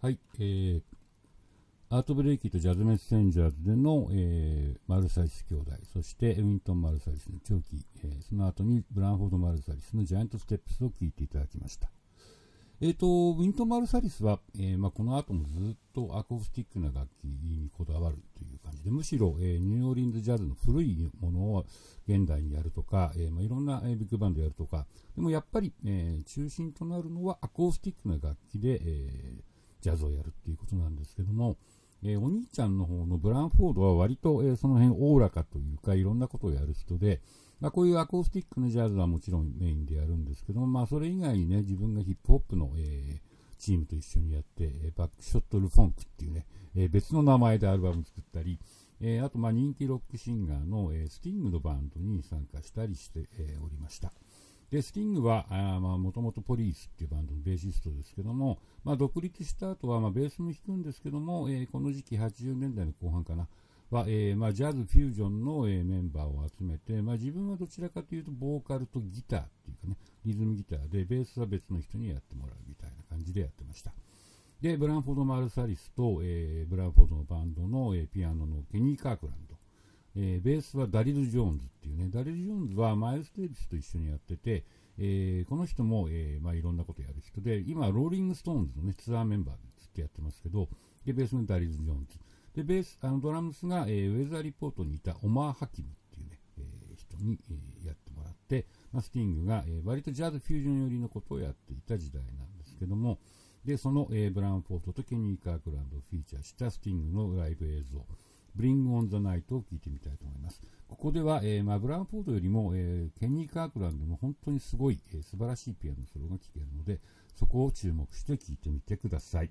はい、えー、アートブレイキーとジャズメッセンジャーズでの、えー、マルサリス兄弟、そしてウィントン・マルサリスの長期、えー、その後にブランフォード・マルサリスのジャイアント・ステップスを聴いていただきました。えーと、ウィントン・マルサリスは、えーまあ、この後もずっとアコースティックな楽器にこだわるという感じで、むしろ、えー、ニューオーリンズ・ジャズの古いものを現代にやるとか、えーまあ、いろんな、えー、ビッグバンドやるとか、でもやっぱり、えー、中心となるのはアコースティックな楽器で、えー、ジャズをやるっていうことなんですけども、えー、お兄ちゃんの方のブランフォードは割と、えー、その辺おおらかというかいろんなことをやる人で、まあ、こういうアコースティックなジャズはもちろんメインでやるんですけども、まあ、それ以外にね自分がヒップホップの、えー、チームと一緒にやって、えバックショットルフォンクっていうね、え別の名前でアルバム作ったり、えあとま人気ロックシンガーの、えスティングのバンドに参加したりして、えおりました。で、スティングは、もともとポリースっていうバンドのベーシストですけども、まあ、独立した後は、まあ、ベースも弾くんですけども、えー、この時期80年代の後半かな、は、えー、まあ、ジャズ、フュージョンの、えー、メンバーを集めて、まあ、自分はどちらかというと、ボーカルとギターっていうかね、リズムギターで、ベースは別の人にやってもらうみたいな感じでやってました。で、ブランフォード・マルサリスと、え、ブランフォードのバンドの、え、ピアノのケニー・カークランド、えー、ベースはダリル・ジョーンズっていうね、ダリル・ジョーンズはマイルス・デイビスと一緒にやってて、えー、この人も、えーまあ、いろんなことやる人で、今、ローリング・ストーンズの、ね、ツアーメンバーでずっとやってますけど、でベースのダリル・ジョーンズ、でベースあのドラムスが、え、ウェザーリポートにいたオマー・ハキムっていうね、え、人に、え、やってもらって、まあ、スティングが、え、割とジャズフュージョン寄りのことをやっていた時代なんですけども、でその、え、ブランフォードとケニー・カークランドをフィーチャーしたスティングのライブ映像、ブリング・オン・ザ・ナイトを聞いてみたいと思います。ここでは、えーまあ、ブランフォードよりも、えー、ケニー・カークランドの本当にすごい、えー、素晴らしいピアノソロが聴けるので、そこを注目して聴いてみてください。